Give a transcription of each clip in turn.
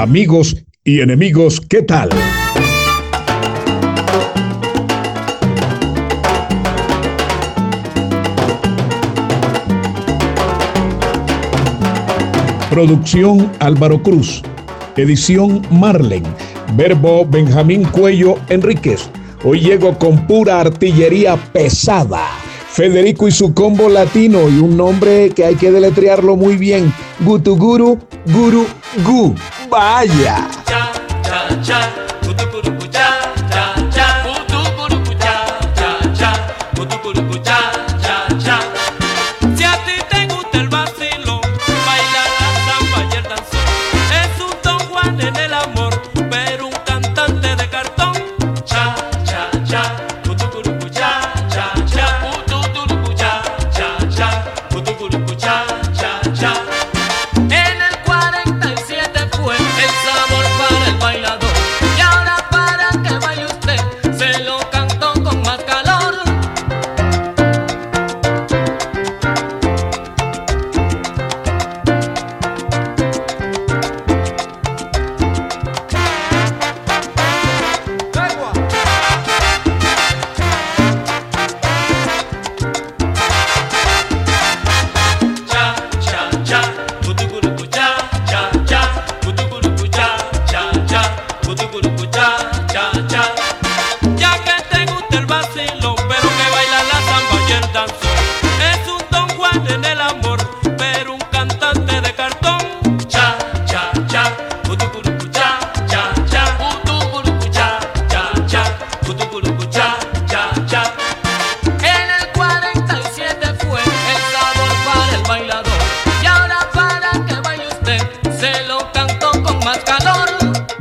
Amigos y enemigos, ¿qué tal? Producción Álvaro Cruz. Edición Marlen. Verbo Benjamín Cuello Enríquez. Hoy llego con pura artillería pesada. Federico y su combo latino y un nombre que hay que deletrearlo muy bien. Gutuguru, Guru, Gu. Vaya. cha, cha, cha,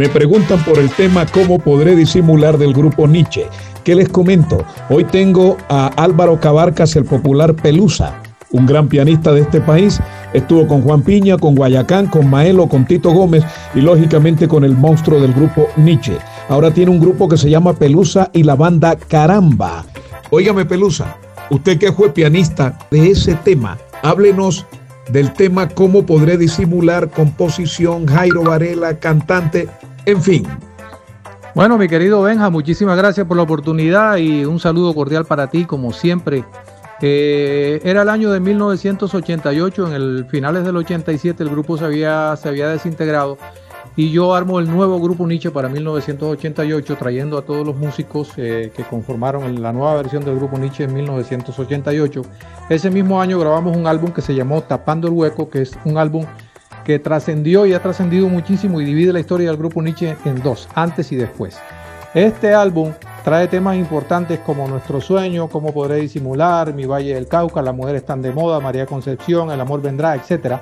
Me preguntan por el tema cómo podré disimular del grupo Nietzsche. ¿Qué les comento? Hoy tengo a Álvaro Cabarcas, el popular Pelusa, un gran pianista de este país. Estuvo con Juan Piña, con Guayacán, con Maelo, con Tito Gómez y lógicamente con el monstruo del grupo Nietzsche. Ahora tiene un grupo que se llama Pelusa y la banda Caramba. Óigame Pelusa, usted que fue pianista de ese tema, háblenos del tema cómo podré disimular composición, Jairo Varela, cantante, en fin. Bueno, mi querido Benja, muchísimas gracias por la oportunidad y un saludo cordial para ti, como siempre. Eh, era el año de 1988, en el finales del 87 el grupo se había, se había desintegrado y yo armo el nuevo grupo Nietzsche para 1988, trayendo a todos los músicos eh, que conformaron la nueva versión del grupo Nietzsche en 1988. Ese mismo año grabamos un álbum que se llamó Tapando el Hueco, que es un álbum que trascendió y ha trascendido muchísimo y divide la historia del grupo Nietzsche en dos, antes y después. Este álbum trae temas importantes como Nuestro Sueño, Cómo Podré Disimular, Mi Valle del Cauca, Las Mujeres Están de Moda, María Concepción, El Amor Vendrá, etc.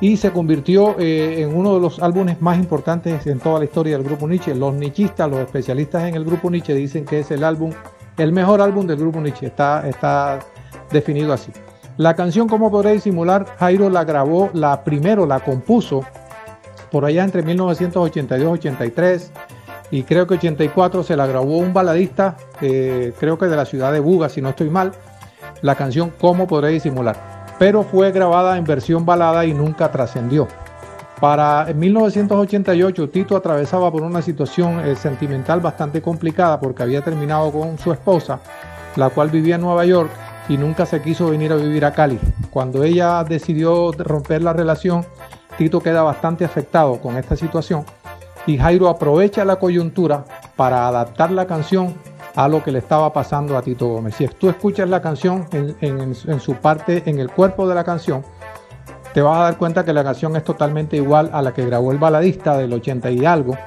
Y se convirtió eh, en uno de los álbumes más importantes en toda la historia del grupo Nietzsche. Los nichistas, los especialistas en el grupo Nietzsche dicen que es el álbum, el mejor álbum del grupo Nietzsche. Está, está definido así. La canción Cómo podré disimular, Jairo la grabó, la primero la compuso por allá entre 1982-83 y creo que 84 se la grabó un baladista, eh, creo que de la ciudad de Buga, si no estoy mal, la canción Cómo podré disimular, pero fue grabada en versión balada y nunca trascendió. Para 1988 Tito atravesaba por una situación eh, sentimental bastante complicada porque había terminado con su esposa, la cual vivía en Nueva York y nunca se quiso venir a vivir a Cali. Cuando ella decidió romper la relación, Tito queda bastante afectado con esta situación y Jairo aprovecha la coyuntura para adaptar la canción a lo que le estaba pasando a Tito Gómez. Si tú escuchas la canción en, su parte, en el cuerpo de la canción, te vas a dar cuenta que la canción es totalmente igual a la que grabó el baladista del 80 y algo,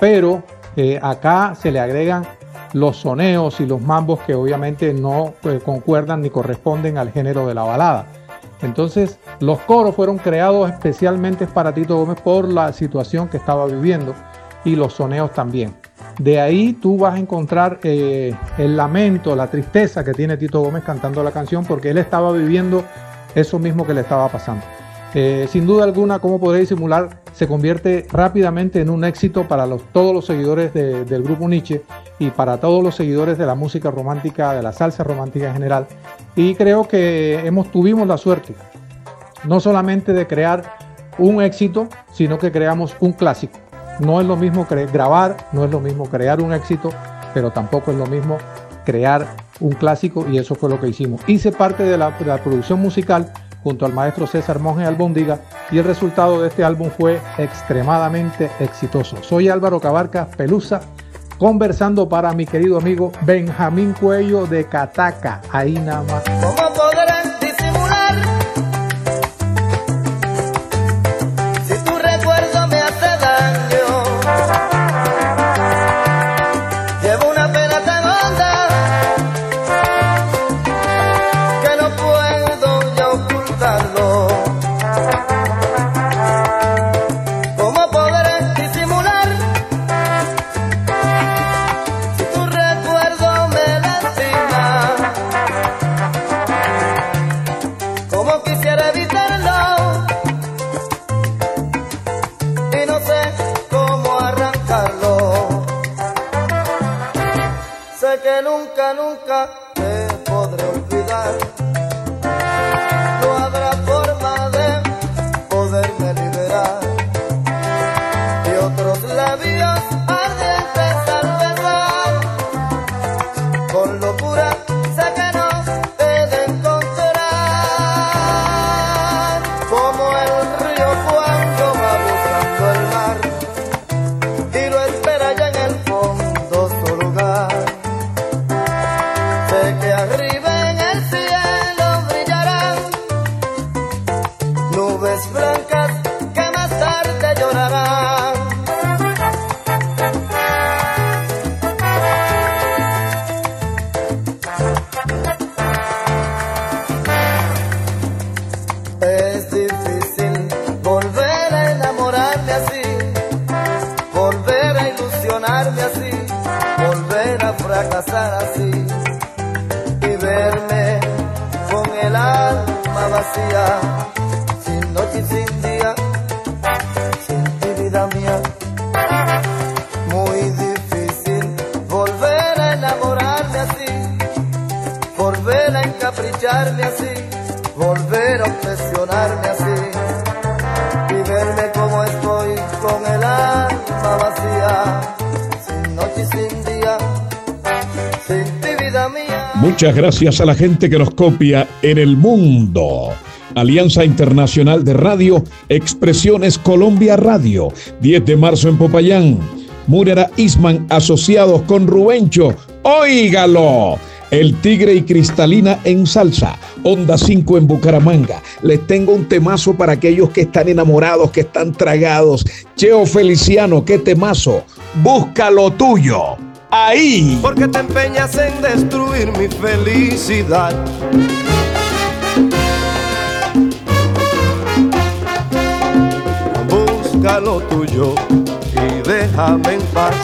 pero eh, acá se le agregan los soneos y los mambos que obviamente no eh, concuerdan ni corresponden al género de la balada. Entonces, Los coros fueron creados especialmente para Tito Gómez por la situación que estaba viviendo y los soneos también. De ahí tú vas a encontrar eh, el lamento, la tristeza que tiene Tito Gómez cantando la canción porque él estaba viviendo eso mismo que le estaba pasando. Eh, sin duda alguna, como podréis simular, se convierte rápidamente en un éxito para todos los seguidores del grupo Nietzsche y para todos los seguidores de la música romántica, de la salsa romántica en general. Y creo que hemos, tuvimos la suerte no solamente de crear un éxito, sino que creamos un clásico. No es lo mismo grabar, no es lo mismo crear un éxito, pero tampoco es lo mismo crear un clásico y eso fue lo que hicimos. Hice parte de la, de la producción musical junto al maestro César Monge Albondiga y el resultado de este álbum fue extremadamente exitoso. Soy Álvaro Cabarca Pelusa conversando para mi querido amigo Benjamín Cuello de Cataca. Ahí nada más. ¿Cómo que Muchas gracias a la gente que nos copia en el mundo. Alianza Internacional de Radio, Expresiones Colombia Radio, 10 de marzo en Popayán. Murera Isman asociados con Rubencho. Óigalo. El Tigre y Cristalina en salsa. Onda 5 en Bucaramanga. Les tengo un temazo para aquellos que están enamorados, que están tragados. Cheo Feliciano, qué temazo. Busca lo tuyo. Ahí. Porque te empeñas en destruir mi felicidad. Busca lo tuyo y déjame en paz.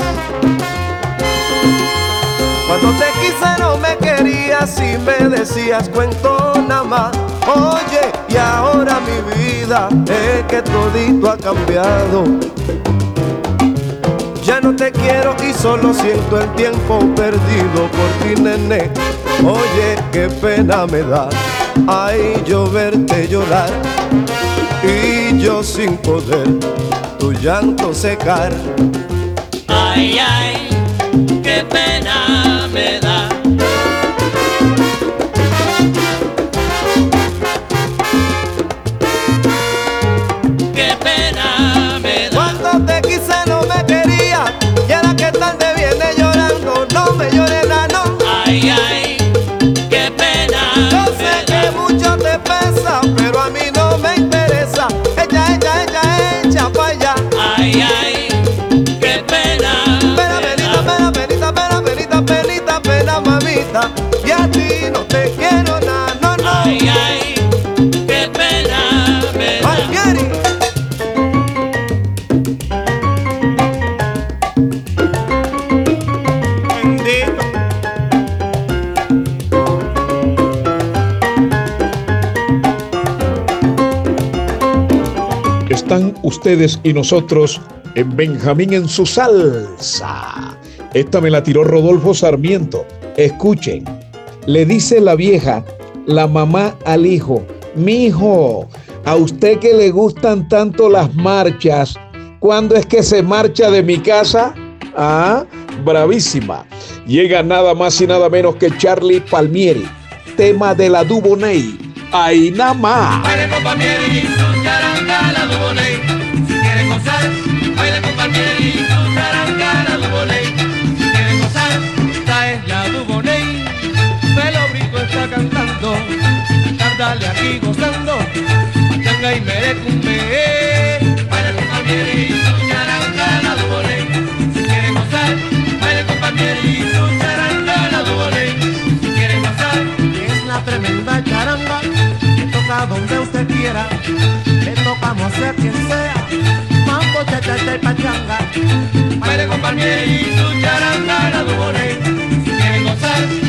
Cuando te quise no me querías y me decías cuento nada más. Oye, y ahora mi vida es que todito ha cambiado. Ya no te quiero solo siento el tiempo perdido por ti, nene. Oye, qué pena me da. Ay, yo verte llorar y yo sin poder tu llanto secar. Ay, ay, qué pena ustedes y nosotros en Benjamín en su salsa. Esta me la tiró Rodolfo Sarmiento. Escuchen. Le dice la vieja, la mamá al hijo, mi hijo, a usted que le gustan tanto las marchas, ¿cuándo es que se marcha de mi casa? Ah, bravísima. Llega nada más y nada menos que Charlie Palmieri, tema de la Duboney. Ahí nada más. Si quieren gozar, baile con Palmieri y Duboney. Si quieren gozar, esta es la Duboney. Pelo Brico está cantando, cárdale aquí gozando. Pachanga y merecumbe. Cha y pachanga. Baile con Palmieri y su charanga la Duboney. Si quieren gozar,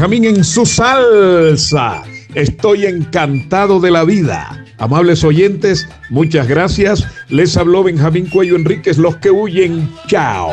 Benjamín en su salsa. Estoy encantado de la vida. Amables oyentes, muchas gracias. Les habló Benjamín Cuello Enríquez, los que huyen. Chao.